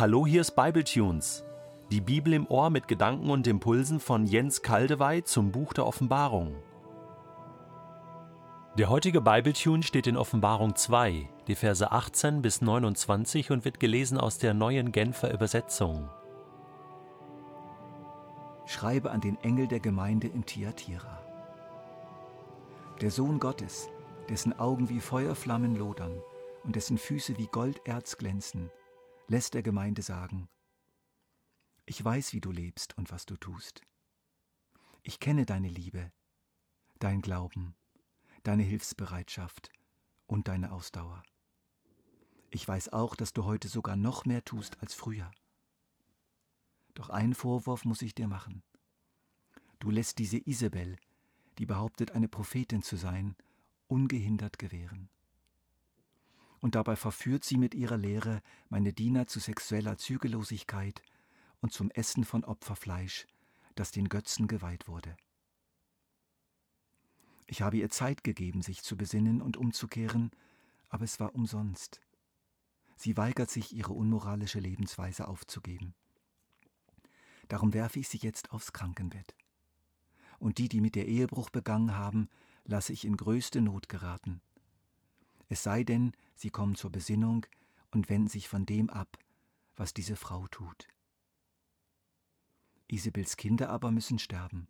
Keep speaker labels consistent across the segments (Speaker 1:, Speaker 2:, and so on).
Speaker 1: Hallo, hier ist Bibletunes. Die Bibel im Ohr mit Gedanken und Impulsen von Jens Kaldewey zum Buch der Offenbarung. Der heutige Bibletune steht in Offenbarung 2, die Verse 18 bis 29 und wird gelesen aus der neuen Genfer Übersetzung.
Speaker 2: Schreibe an den Engel der Gemeinde in Thyatira. Der Sohn Gottes, dessen Augen wie Feuerflammen lodern und dessen Füße wie Golderz glänzen, lässt der Gemeinde sagen, ich weiß, wie du lebst und was du tust. Ich kenne deine Liebe, dein Glauben, deine Hilfsbereitschaft und deine Ausdauer. Ich weiß auch, dass du heute sogar noch mehr tust als früher. Doch einen Vorwurf muss ich dir machen. Du lässt diese Isabel, die behauptet, eine Prophetin zu sein, ungehindert gewähren. Und dabei verführt sie mit ihrer Lehre meine Diener zu sexueller Zügellosigkeit und zum Essen von Opferfleisch, das den Götzen geweiht wurde. Ich habe ihr Zeit gegeben, sich zu besinnen und umzukehren, aber es war umsonst. Sie weigert sich, ihre unmoralische Lebensweise aufzugeben. Darum werfe ich sie jetzt aufs Krankenbett. Und die, die mit der Ehebruch begangen haben, lasse ich in größte Not geraten. Es sei denn, sie kommen zur Besinnung und wenden sich von dem ab, was diese Frau tut. Isabels Kinder aber müssen sterben.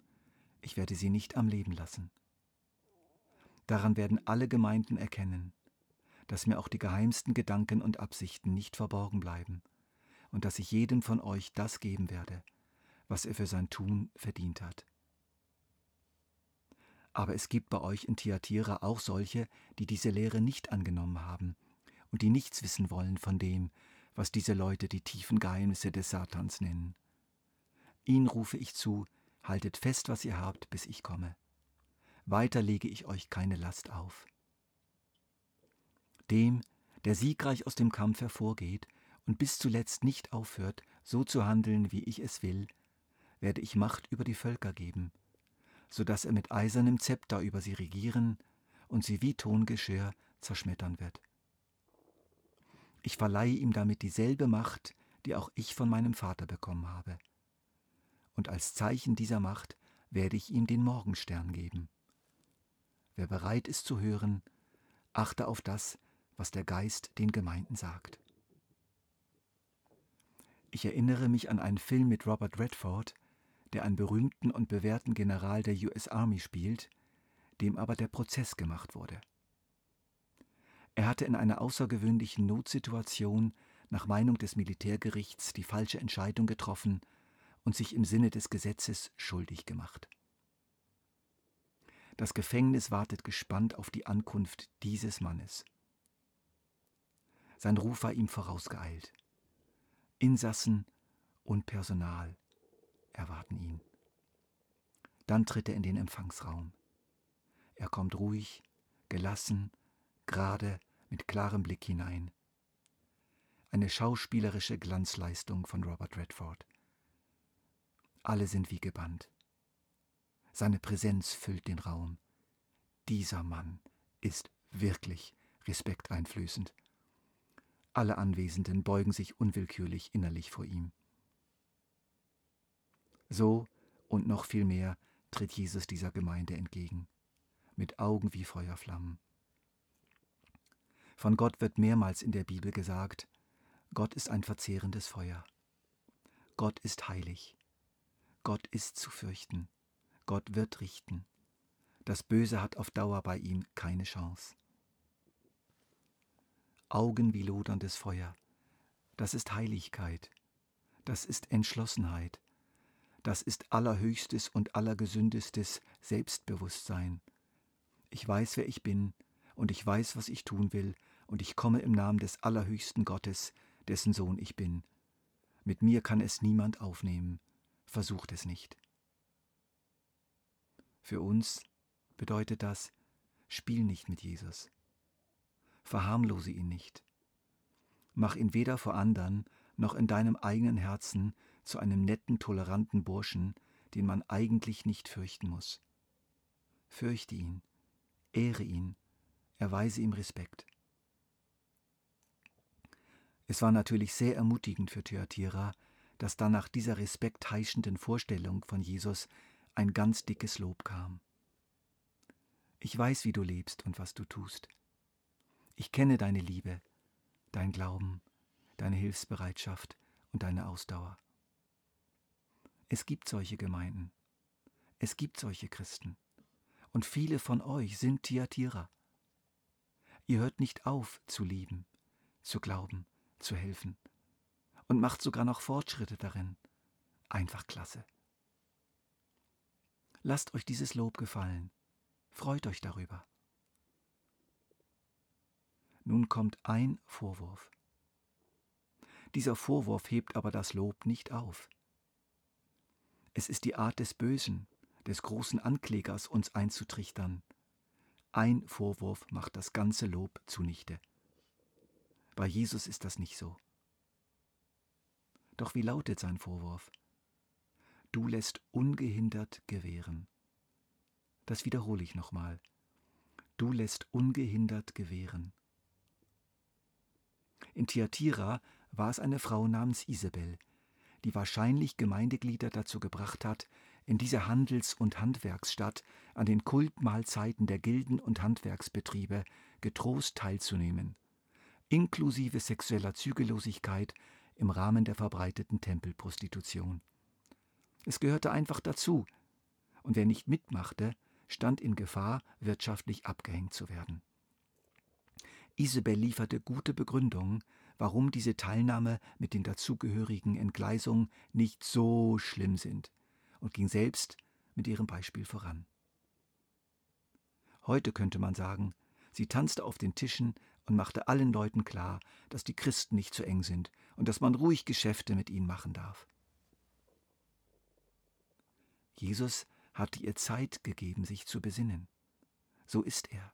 Speaker 2: Ich werde sie nicht am Leben lassen. Daran werden alle Gemeinden erkennen, dass mir auch die geheimsten Gedanken und Absichten nicht verborgen bleiben und dass ich jedem von euch das geben werde, was er für sein Tun verdient hat. Aber es gibt bei euch in Thyatira auch solche, die diese Lehre nicht angenommen haben und die nichts wissen wollen von dem, was diese Leute die tiefen Geheimnisse des Satans nennen. Ihnen rufe ich zu, haltet fest, was ihr habt, bis ich komme weiter lege ich euch keine Last auf. Dem, der siegreich aus dem Kampf hervorgeht und bis zuletzt nicht aufhört, so zu handeln, wie ich es will, werde ich Macht über die Völker geben, so dass er mit eisernem Zepter über sie regieren und sie wie Tongeschirr zerschmettern wird. Ich verleihe ihm damit dieselbe Macht, die auch ich von meinem Vater bekommen habe. Und als Zeichen dieser Macht werde ich ihm den Morgenstern geben. Wer bereit ist zu hören, achte auf das, was der Geist den Gemeinden sagt. Ich erinnere mich an einen Film mit Robert Redford, der einen berühmten und bewährten General der US Army spielt, dem aber der Prozess gemacht wurde. Er hatte in einer außergewöhnlichen Notsituation nach Meinung des Militärgerichts die falsche Entscheidung getroffen und sich im Sinne des Gesetzes schuldig gemacht. Das Gefängnis wartet gespannt auf die Ankunft dieses Mannes. Sein Ruf war ihm vorausgeeilt. Insassen und Personal erwarten ihn. Dann tritt er in den Empfangsraum. Er kommt ruhig, gelassen, gerade, mit klarem Blick hinein. Eine schauspielerische Glanzleistung von Robert Redford. Alle sind wie gebannt. Seine Präsenz füllt den Raum. Dieser Mann ist wirklich respekteinflößend. Alle Anwesenden beugen sich unwillkürlich innerlich vor ihm. So und noch viel mehr tritt Jesus dieser Gemeinde entgegen, mit Augen wie Feuerflammen. Von Gott wird mehrmals in der Bibel gesagt, Gott ist ein verzehrendes Feuer. Gott ist heilig. Gott ist zu fürchten. Gott wird richten. Das Böse hat auf Dauer bei ihm keine Chance. Augen wie loderndes Feuer, das ist Heiligkeit, das ist Entschlossenheit, das ist allerhöchstes und allergesündestes Selbstbewusstsein. Ich weiß, wer ich bin, und ich weiß, was ich tun will, und ich komme im Namen des allerhöchsten Gottes, dessen Sohn ich bin. Mit mir kann es niemand aufnehmen, versucht es nicht. Für uns bedeutet das, spiel nicht mit Jesus. Verharmlose ihn nicht. Mach ihn weder vor anderen noch in deinem eigenen Herzen zu einem netten, toleranten Burschen, den man eigentlich nicht fürchten muss. Fürchte ihn, ehre ihn, erweise ihm Respekt. Es war natürlich sehr ermutigend für Thyatira, dass dann nach dieser respektheischenden Vorstellung von Jesus ein ganz dickes Lob kam. Ich weiß, wie du lebst und was du tust. Ich kenne deine Liebe, dein Glauben, deine Hilfsbereitschaft und deine Ausdauer. Es gibt solche Gemeinden. Es gibt solche Christen. Und viele von euch sind Thyatira. Ihr hört nicht auf zu lieben, zu glauben, zu helfen und macht sogar noch Fortschritte darin. Einfach klasse. Lasst euch dieses Lob gefallen. Freut euch darüber. Nun kommt ein Vorwurf. Dieser Vorwurf hebt aber das Lob nicht auf. Es ist die Art des Bösen, des großen Anklägers, uns einzutrichtern. Ein Vorwurf macht das ganze Lob zunichte. Bei Jesus ist das nicht so. Doch wie lautet sein Vorwurf? Du lässt ungehindert gewähren. Das wiederhole ich nochmal. Du lässt ungehindert gewähren. In Thyatira war es eine Frau namens Isabel, die wahrscheinlich Gemeindeglieder dazu gebracht hat, in dieser Handels- und Handwerksstadt an den Kultmahlzeiten der Gilden und Handwerksbetriebe getrost teilzunehmen, inklusive sexueller Zügellosigkeit im Rahmen der verbreiteten Tempelprostitution. Es gehörte einfach dazu, und wer nicht mitmachte, stand in Gefahr, wirtschaftlich abgehängt zu werden. Isabel lieferte gute Begründungen, warum diese Teilnahme mit den dazugehörigen Entgleisungen nicht so schlimm sind und ging selbst mit ihrem Beispiel voran. Heute könnte man sagen, sie tanzte auf den Tischen und machte allen Leuten klar, dass die Christen nicht zu eng sind und dass man ruhig Geschäfte mit ihnen machen darf. Jesus hatte ihr Zeit gegeben, sich zu besinnen. So ist er.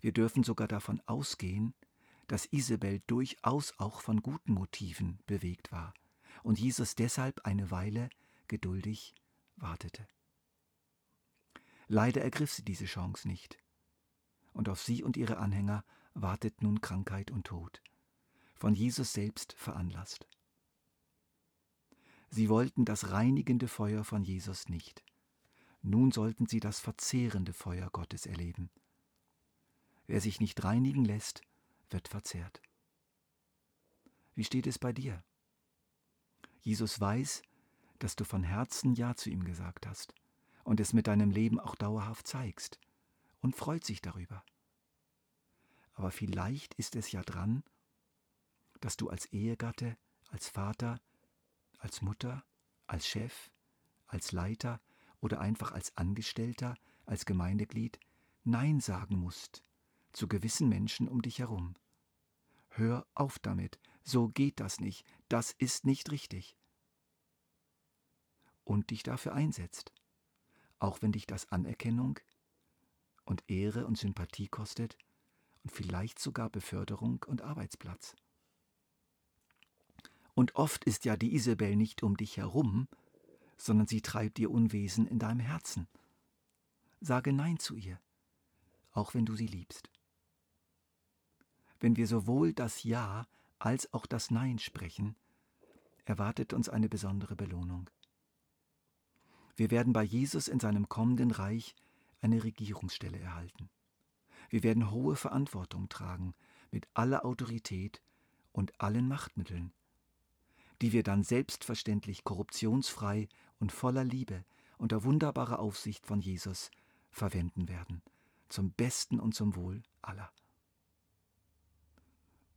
Speaker 2: Wir dürfen sogar davon ausgehen, dass Isabel durchaus auch von guten Motiven bewegt war und Jesus deshalb eine Weile geduldig wartete. Leider ergriff sie diese Chance nicht, und auf sie und ihre Anhänger wartet nun Krankheit und Tod, von Jesus selbst veranlasst. Sie wollten das reinigende Feuer von Jesus nicht. Nun sollten sie das verzehrende Feuer Gottes erleben. Wer sich nicht reinigen lässt, wird verzehrt. Wie steht es bei dir? Jesus weiß, dass du von Herzen Ja zu ihm gesagt hast und es mit deinem Leben auch dauerhaft zeigst und freut sich darüber. Aber vielleicht ist es ja dran, dass du als Ehegatte, als Vater, als Mutter, als Chef, als Leiter oder einfach als Angestellter, als Gemeindeglied Nein sagen musst zu gewissen Menschen um dich herum. Hör auf damit, so geht das nicht, das ist nicht richtig. Und dich dafür einsetzt, auch wenn dich das Anerkennung und Ehre und Sympathie kostet und vielleicht sogar Beförderung und Arbeitsplatz. Und oft ist ja die Isabel nicht um dich herum, sondern sie treibt ihr Unwesen in deinem Herzen. Sage Nein zu ihr, auch wenn du sie liebst wenn wir sowohl das Ja als auch das Nein sprechen, erwartet uns eine besondere Belohnung. Wir werden bei Jesus in seinem kommenden Reich eine Regierungsstelle erhalten. Wir werden hohe Verantwortung tragen mit aller Autorität und allen Machtmitteln, die wir dann selbstverständlich korruptionsfrei und voller Liebe unter wunderbarer Aufsicht von Jesus verwenden werden, zum Besten und zum Wohl aller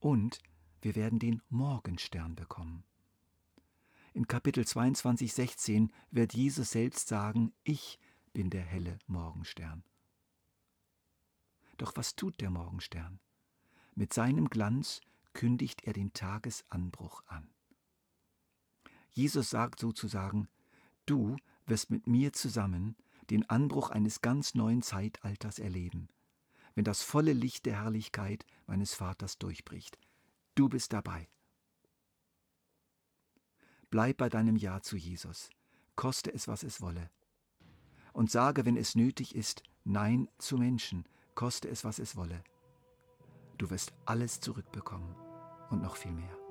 Speaker 2: und wir werden den Morgenstern bekommen. In Kapitel 22, 16 wird Jesus selbst sagen, ich bin der helle Morgenstern. Doch was tut der Morgenstern? Mit seinem Glanz kündigt er den Tagesanbruch an. Jesus sagt sozusagen, du wirst mit mir zusammen den Anbruch eines ganz neuen Zeitalters erleben, wenn das volle Licht der Herrlichkeit meines Vaters durchbricht. Du bist dabei. Bleib bei deinem Ja zu Jesus, koste es, was es wolle. Und sage, wenn es nötig ist, Nein zu Menschen, koste es, was es wolle. Du wirst alles zurückbekommen und noch viel mehr.